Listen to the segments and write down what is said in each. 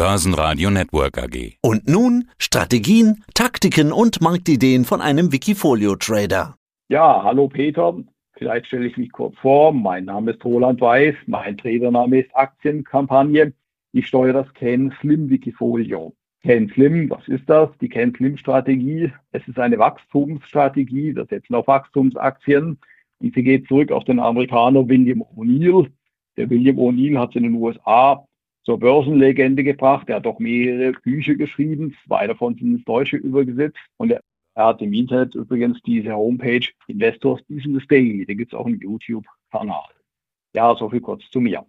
Börsenradio Network AG. Und nun Strategien, Taktiken und Marktideen von einem Wikifolio-Trader. Ja, hallo Peter. Vielleicht stelle ich mich kurz vor. Mein Name ist Roland Weiß. Mein Tradername ist Aktienkampagne. Ich steuere das Ken Slim Wikifolio. Ken Slim, was ist das? Die Ken Slim Strategie. Es ist eine Wachstumsstrategie. Wir setzen auf Wachstumsaktien. Und sie geht zurück auf den Amerikaner William O'Neill. Der William O'Neill hat in den USA zur Börsenlegende gebracht. Er hat auch mehrere Bücher geschrieben. Zwei davon sind ins Deutsche übergesetzt. Und er, er hat im Internet übrigens diese Homepage Investors Business Daily. Da gibt es auch einen YouTube-Kanal. Ja, so viel kurz zu mir.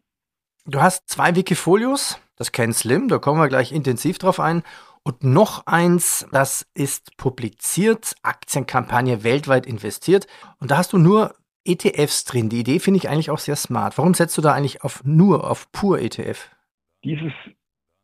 Du hast zwei Wikifolios, das kennt Slim, da kommen wir gleich intensiv drauf ein. Und noch eins, das ist publiziert, Aktienkampagne weltweit investiert. Und da hast du nur ETFs drin. Die Idee finde ich eigentlich auch sehr smart. Warum setzt du da eigentlich auf nur, auf pur ETF? Dieses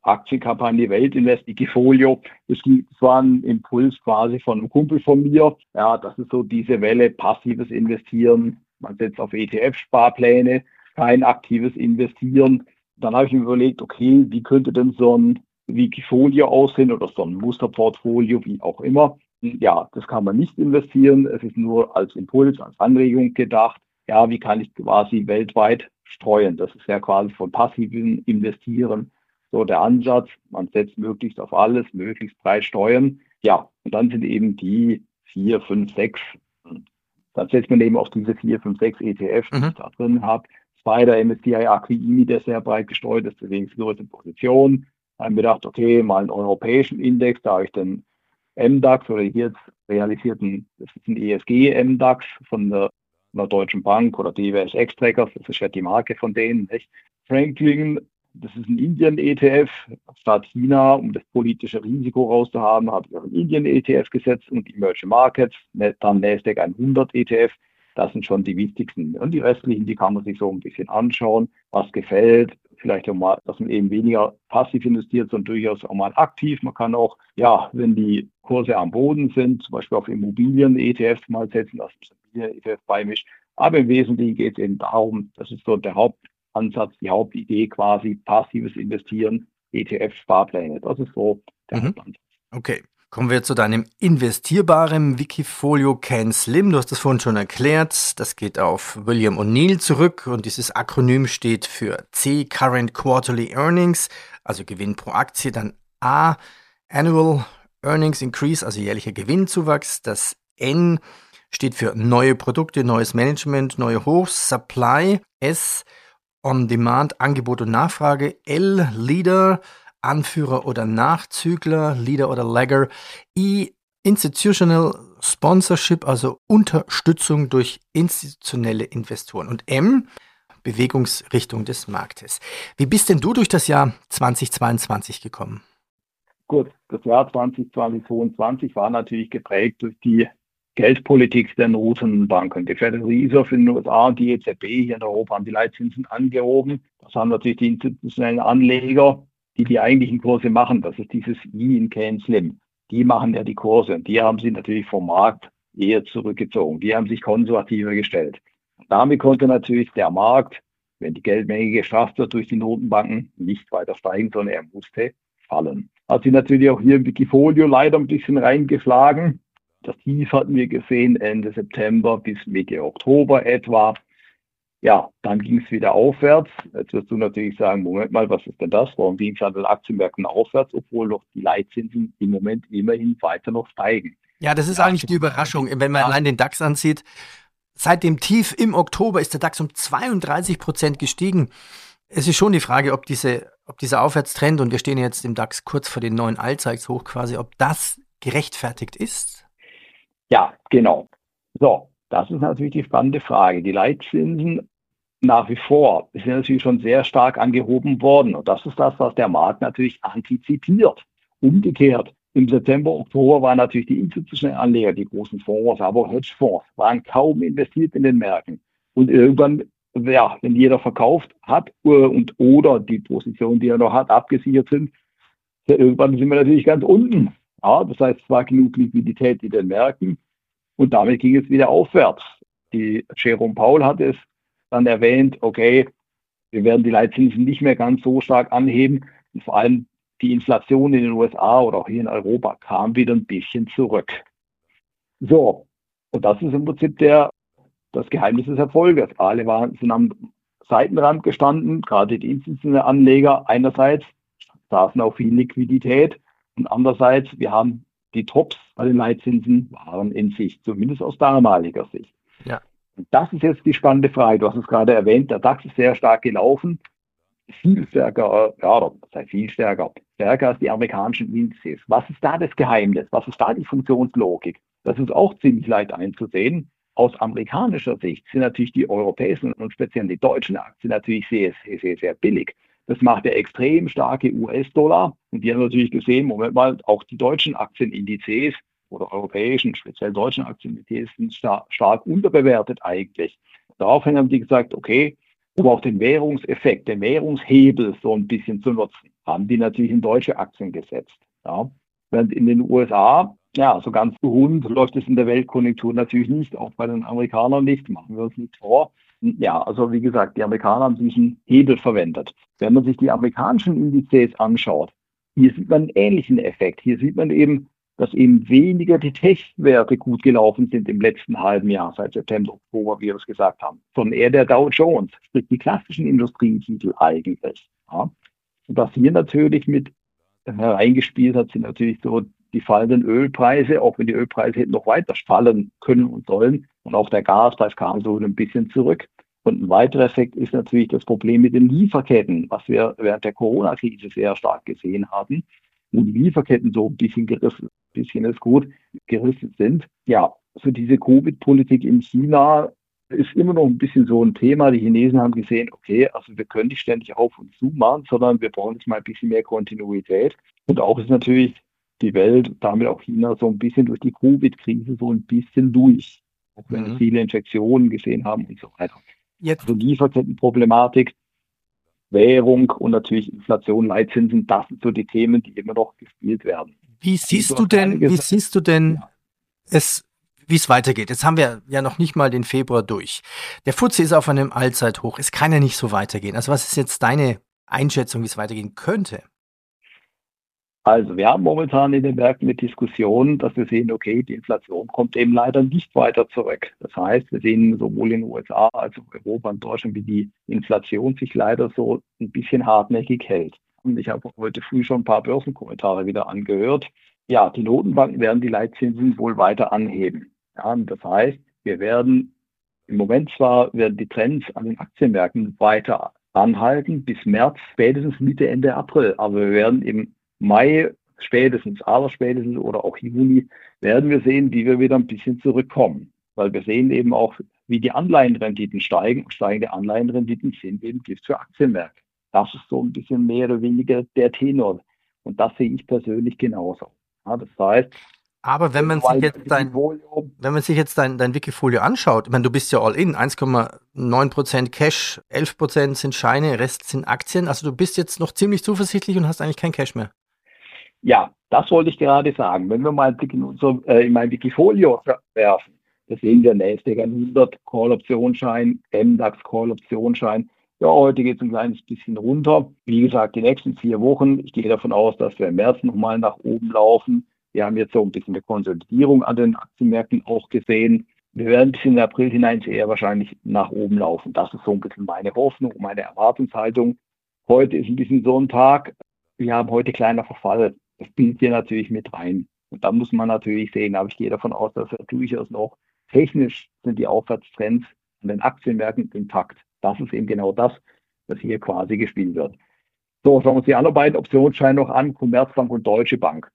Aktienkampagne Weltinvest, Wikifolio, das war ein Impuls quasi von einem Kumpel von mir. Ja, das ist so diese Welle passives Investieren. Man setzt auf ETF-Sparpläne kein aktives Investieren. Dann habe ich mir überlegt, okay, wie könnte denn so ein Wikifolio aussehen oder so ein Musterportfolio, wie auch immer. Ja, das kann man nicht investieren. Es ist nur als Impuls, als Anregung gedacht. Ja, wie kann ich quasi weltweit streuen? Das ist ja quasi von passiven Investieren so der Ansatz. Man setzt möglichst auf alles, möglichst breit steuern. Ja, und dann sind eben die vier, fünf, sechs. Dann setzt man eben auf diese vier, fünf, sechs ETFs, die mhm. ich da drin habe bei der MSCI AQI, der sehr breit gestreut ist, deswegen größte Position. Da haben wir gedacht, okay, mal einen europäischen Index, da habe ich den MDAX oder hier jetzt realisierten, das ist ein ESG-MDAX von der, von der Deutschen Bank oder DWS X-Trackers, das ist ja die Marke von denen. Nicht? Franklin, das ist ein Indien-ETF, statt China, um das politische Risiko rauszuhaben, habe ich auch einen Indien-ETF gesetzt und Emerging Markets, dann NASDAQ 100 ETF. Das sind schon die wichtigsten. Und die restlichen, die kann man sich so ein bisschen anschauen, was gefällt. Vielleicht auch mal, dass man eben weniger passiv investiert, sondern durchaus auch mal aktiv. Man kann auch, ja, wenn die Kurse am Boden sind, zum Beispiel auf Immobilien-ETFs mal setzen, dass man Immobilien-ETF beimischt. Aber im Wesentlichen geht es eben darum, das ist so der Hauptansatz, die Hauptidee quasi, passives Investieren, ETF-Sparpläne. Das ist so der mhm. Hauptansatz. Okay. Kommen wir zu deinem investierbaren Wikifolio Can Slim. Du hast das vorhin schon erklärt. Das geht auf William O'Neill zurück und dieses Akronym steht für C, Current Quarterly Earnings, also Gewinn pro Aktie. Dann A, Annual Earnings Increase, also jährlicher Gewinnzuwachs. Das N steht für neue Produkte, neues Management, neue Hochs, Supply. S, On Demand, Angebot und Nachfrage. L, Leader, Anführer oder Nachzügler, Leader oder Lagger. I, Institutional Sponsorship, also Unterstützung durch institutionelle Investoren. Und M, Bewegungsrichtung des Marktes. Wie bist denn du durch das Jahr 2022 gekommen? Gut, das Jahr 2022 war natürlich geprägt durch die Geldpolitik der Notenbanken. Die Federal Reserve in den USA die EZB hier in Europa haben die Leitzinsen angehoben. Das haben natürlich die institutionellen Anleger die die eigentlichen Kurse machen, das ist dieses I in Can Slim, die machen ja die Kurse und die haben sie natürlich vom Markt eher zurückgezogen. Die haben sich konservativer gestellt. damit konnte natürlich der Markt, wenn die Geldmenge gestrafft wird durch die Notenbanken, nicht weiter steigen, sondern er musste fallen. Hat sie natürlich auch hier im Wikifolio leider ein bisschen reingeschlagen. Das Tief hatten wir gesehen Ende September bis Mitte Oktober etwa. Ja, dann ging es wieder aufwärts. Jetzt wirst du natürlich sagen, Moment mal, was ist denn das? Warum ging es an den Aktienmärkten aufwärts, obwohl doch die Leitzinsen im Moment immerhin weiter noch steigen? Ja, das ist eigentlich die Überraschung, wenn man allein den DAX ansieht. Seit dem Tief im Oktober ist der DAX um 32 Prozent gestiegen. Es ist schon die Frage, ob, diese, ob dieser Aufwärtstrend, und wir stehen jetzt im DAX kurz vor den neuen Allzeitshoch quasi, ob das gerechtfertigt ist? Ja, genau. So, das ist natürlich die spannende Frage. Die Leitzinsen nach wie vor sind natürlich schon sehr stark angehoben worden. Und das ist das, was der Markt natürlich antizipiert. Umgekehrt, im September, Oktober waren natürlich die institutionellen Anleger, die großen Fonds, aber Hedgefonds, waren kaum investiert in den Märkten. Und irgendwann, ja, wenn jeder verkauft hat äh, und oder die Positionen, die er noch hat, abgesichert sind, irgendwann sind wir natürlich ganz unten. Ja, das heißt, es war genug Liquidität in den Märkten. Und damit ging es wieder aufwärts. Die Jerome Paul hat es dann erwähnt, okay, wir werden die Leitzinsen nicht mehr ganz so stark anheben. Und vor allem die Inflation in den USA oder auch hier in Europa kam wieder ein bisschen zurück. So, und das ist im Prinzip der, das Geheimnis des Erfolges. Alle waren, sind am Seitenrand gestanden, gerade die institutionellen Anleger einerseits saßen auf viel Liquidität und andererseits, wir haben die Tops bei den Leitzinsen waren in Sicht, zumindest aus damaliger Sicht. Ja. Und das ist jetzt die spannende Frage. Du hast es gerade erwähnt, der DAX ist sehr stark gelaufen, viel stärker, ja, das heißt viel stärker, stärker als die amerikanischen Indizes. Was ist da das Geheimnis? Was ist da die Funktionslogik? Das ist auch ziemlich leicht einzusehen. Aus amerikanischer Sicht sind natürlich die europäischen und speziell die deutschen Aktien natürlich sehr, sehr, sehr, sehr billig. Das macht der extrem starke US-Dollar. Und die haben natürlich gesehen, Moment mal, auch die deutschen Aktienindizes oder europäischen, speziell deutschen Aktienindizes sind star stark unterbewertet eigentlich. Daraufhin haben die gesagt, okay, um auch den Währungseffekt, den Währungshebel so ein bisschen zu nutzen, haben die natürlich in deutsche Aktien gesetzt. Ja. Während in den USA, ja, so ganz rund läuft es in der Weltkonjunktur natürlich nicht, auch bei den Amerikanern nicht, machen wir uns nicht vor. Ja, also wie gesagt, die Amerikaner haben diesen Hebel verwendet. Wenn man sich die amerikanischen Indizes anschaut, hier sieht man einen ähnlichen Effekt. Hier sieht man eben, dass eben weniger die Tech-Werte gut gelaufen sind im letzten halben Jahr, seit September, Oktober, wie wir es gesagt haben, sondern eher der Dow Jones, sprich die klassischen Industrietitel eigentlich. Ja. Was hier natürlich mit hereingespielt hat, sind natürlich so die fallenden Ölpreise, auch wenn die Ölpreise hätten noch weiter fallen können und sollen. Und auch der Gaspreis kam so ein bisschen zurück. Und ein weiterer Effekt ist natürlich das Problem mit den Lieferketten, was wir während der Corona-Krise sehr stark gesehen haben, wo die Lieferketten so ein bisschen gerissen, bisschen ist gut, gerissen sind. Ja, so diese Covid-Politik in China ist immer noch ein bisschen so ein Thema. Die Chinesen haben gesehen, okay, also wir können nicht ständig auf und zu machen, sondern wir brauchen jetzt mal ein bisschen mehr Kontinuität. Und auch ist natürlich die Welt, damit auch China, so ein bisschen durch die Covid-Krise so ein bisschen durch. Auch wenn mhm. wir viele Infektionen gesehen haben und so weiter. Jetzt. Also Lieferkettenproblematik, Währung und natürlich Inflation, Leitzinsen, das sind so die Themen, die immer noch gespielt werden. Wie siehst du denn, wie siehst du denn ja. es, wie es weitergeht? Jetzt haben wir ja noch nicht mal den Februar durch. Der FTSE ist auf einem Allzeithoch. Es kann ja nicht so weitergehen. Also was ist jetzt deine Einschätzung, wie es weitergehen könnte? Also wir haben momentan in den Märkten eine Diskussion, dass wir sehen, okay, die Inflation kommt eben leider nicht weiter zurück. Das heißt, wir sehen sowohl in den USA als auch in Europa und Deutschland, wie die Inflation sich leider so ein bisschen hartnäckig hält. Und ich habe heute früh schon ein paar Börsenkommentare wieder angehört. Ja, die Notenbanken werden die Leitzinsen wohl weiter anheben. Ja, das heißt, wir werden im Moment zwar werden die Trends an den Aktienmärkten weiter anhalten bis März, spätestens Mitte, Ende April. Aber wir werden im Mai spätestens, aber spätestens oder auch Juni werden wir sehen, wie wir wieder ein bisschen zurückkommen. Weil wir sehen eben auch, wie die Anleihenrenditen steigen. Und steigende Anleihenrenditen sind eben Gift für Aktienmärkte. Das ist so ein bisschen mehr oder weniger der Tenor. Und das sehe ich persönlich genauso. Ja, das heißt, aber wenn man sich jetzt dein, wenn man sich jetzt dein, dein Wikifolio anschaut, ich meine, du bist ja all in, 1,9% Cash, 11% sind Scheine, Rest sind Aktien. Also du bist jetzt noch ziemlich zuversichtlich und hast eigentlich kein Cash mehr. Ja, das wollte ich gerade sagen. Wenn wir mal einen Blick in, unser, äh, in mein Wikifolio werfen, da sehen wir NASDAQ 100 Call-Optionsschein, MDAX Call-Optionsschein. Ja, heute geht es ein kleines bisschen runter. Wie gesagt, die nächsten vier Wochen, ich gehe davon aus, dass wir im März nochmal nach oben laufen. Wir haben jetzt so ein bisschen eine Konsolidierung an den Aktienmärkten auch gesehen. Wir werden bis in den April hinein eher wahrscheinlich nach oben laufen. Das ist so ein bisschen meine Hoffnung, meine Erwartungshaltung. Heute ist ein bisschen so ein Tag. Wir haben heute kleiner Verfall spielt hier natürlich mit rein. Und da muss man natürlich sehen, aber ich gehe davon aus, dass er durchaus noch technisch sind die Aufwärtstrends an den Aktienmärkten intakt. Das ist eben genau das, was hier quasi gespielt wird. So, schauen wir uns die anderen beiden Optionsscheine noch an, Commerzbank und Deutsche Bank.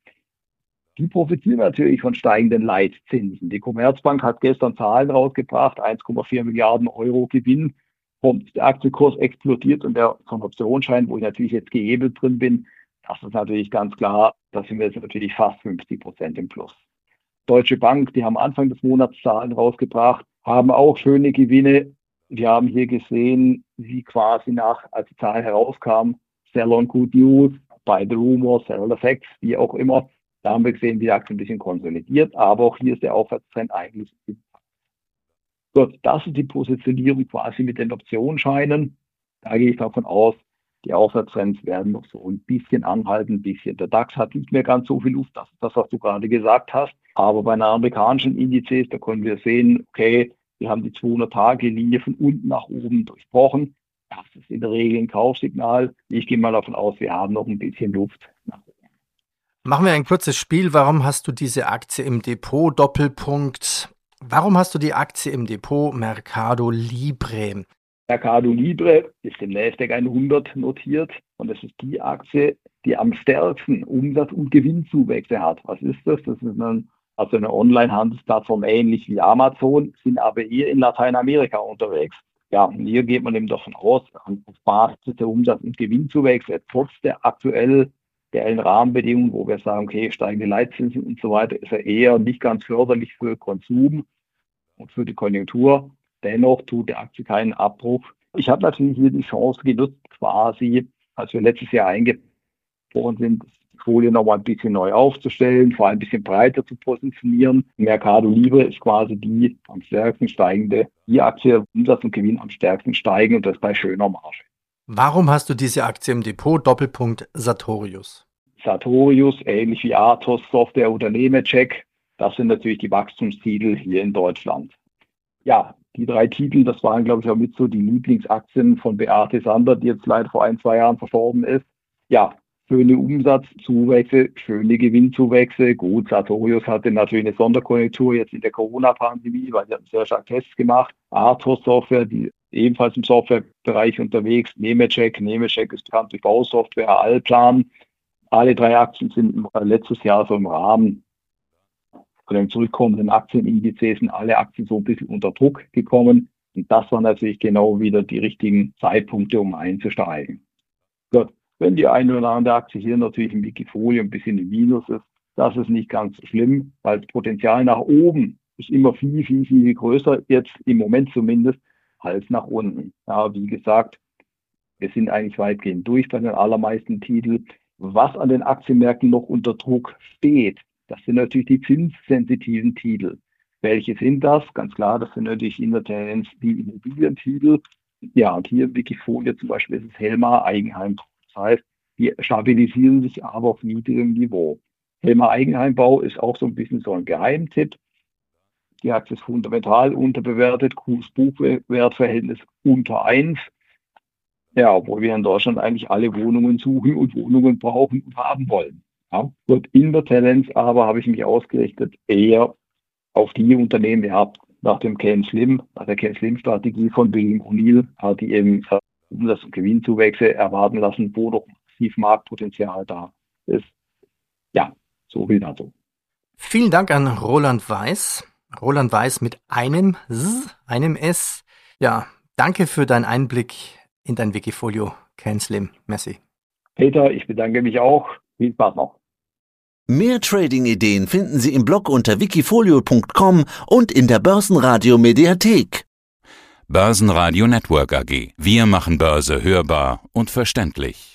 Die profitieren natürlich von steigenden Leitzinsen. Die Commerzbank hat gestern Zahlen rausgebracht, 1,4 Milliarden Euro Gewinn. Der Aktienkurs explodiert und der von Optionsschein, wo ich natürlich jetzt gehebelt drin bin, das ist natürlich ganz klar, da sind wir jetzt natürlich fast 50 Prozent im Plus. Deutsche Bank, die haben Anfang des Monats Zahlen rausgebracht, haben auch schöne Gewinne. Wir haben hier gesehen, wie quasi nach, als die Zahlen herauskamen, Sell on Good News, Buy the Rumor, Sell Effects, wie auch immer. Da haben wir gesehen, wie die Aktie ein bisschen konsolidiert, aber auch hier ist der Aufwärtstrend eigentlich. Gut, das ist die Positionierung quasi mit den Optionsscheinen. Da gehe ich davon aus, Die Aufwärtstrends werden noch so ein bisschen anhalten, ein bisschen. Der DAX hat nicht mehr ganz so viel Luft, das ist das, was du gerade gesagt hast. Aber bei einer amerikanischen Indizes, da können wir sehen, okay, wir haben die 200-Tage-Linie von unten nach oben durchbrochen. Das ist in der Regel ein Kaufsignal. Ich gehe mal davon aus, wir haben noch ein bisschen Luft nach oben. Machen wir ein kurzes Spiel. Warum hast du diese Aktie im Depot? Doppelpunkt. Warum hast du die Aktie im Depot Mercado Libre? Mercado Libre ist im Nasdaq 100 notiert und es ist die Aktie, die am stärksten Umsatz- und Gewinnzuwächse hat. Was ist das? Das ist ein, also eine Online-Handelsplattform ähnlich wie Amazon, sind aber eher in Lateinamerika unterwegs. Ja, und hier geht man eben davon aus, auf Basis der Umsatz- und Gewinnzuwächse, trotz der aktuell reellen Rahmenbedingungen, wo wir sagen, okay, steigende Leitzinsen und so weiter, ist er eher nicht ganz förderlich für Konsum und für die Konjunktur. Dennoch tut der Aktie keinen Abbruch. Ich habe natürlich hier die Chance genutzt, quasi, als wir letztes Jahr eingebrochen sind, die Folie nochmal ein bisschen neu aufzustellen, vor allem ein bisschen breiter zu positionieren. Mercado Libre ist quasi die am stärksten steigende, die Aktie Umsatz und Gewinn am stärksten steigen und das bei schöner Marge. Warum hast du diese Aktie im Depot? Doppelpunkt Sartorius. Sartorius, ähnlich wie Athos, Software oder Nemetschek, das sind natürlich die Wachstumstitel hier in Deutschland. Ja, die drei Titel, das waren, glaube ich, auch mit so die Lieblingsaktien von Beate Sander, die jetzt leider vor ein, zwei Jahren verstorben ist. Ja, schöne Umsatzzuwächse, schöne Gewinnzuwächse. Gut, Sartorius hatte natürlich eine Sonderkonjunktur jetzt in der Corona-Pandemie, weil sie haben sehr stark Tests gemacht. Athos Software, die ebenfalls im Softwarebereich unterwegs. Nemetschek, Nemetschek ist bekannt durch Bausoftware, Allplan. Alle drei Aktien sind letztes Jahr so im Rahmen von den zurückkommenden Aktienindizes sind alle Aktien so ein bisschen unter Druck gekommen. Und das waren natürlich genau wieder die richtigen Zeitpunkte, um einzusteigen. Gut. Wenn die eine oder andere Aktie hier natürlich im Wikifolio ein bisschen im Minus ist, das ist nicht ganz schlimm, weil das Potenzial nach oben ist immer viel, viel, viel größer, jetzt im Moment zumindest, als nach unten. Ja, wie gesagt, wir sind eigentlich weitgehend durch bei den allermeisten Titeln. Was an den Aktienmärkten noch unter Druck steht, das sind natürlich die zinssensitiven Titel. Welche sind das? Ganz klar, das sind natürlich in der Tendenz die Immobilientitel. Ja, und hier im Wikifolio zum Beispiel ist es Helma Eigenheim. Das heißt, die stabilisieren sich aber auf niedrigem Niveau. Helma Eigenheimbau ist auch so ein bisschen so ein Geheimtipp. Die Aktie ist fundamental unterbewertet, Kurs-Buchwertverhältnis unter 1. Ja, obwohl wir in Deutschland eigentlich alle Wohnungen suchen und Wohnungen brauchen und haben wollen. Gut, in der Tendenz aber habe ich mich ausgerichtet eher auf die Unternehmen gehabt, nach dem Ken Slim, nach der Ken Slim Strategie von William O'Neill, die eben Umsatz- und Gewinnzuwächse erwarten lassen, wo noch massiv Marktpotenzial da ist. Ja, so viel dazu. Vielen Dank an Roland Weiß. Roland Weiß mit einem S, einem S. Ja, danke für deinen Einblick in dein Wikifolio, Ken Slim. Merci. Peter, ich bedanke mich auch. Viel Spaß noch. Mehr Trading-Ideen finden Sie im Blog unter wikifolio.com und in der Börsenradio Mediathek. Börsenradio Network AG. Wir machen Börse hörbar und verständlich.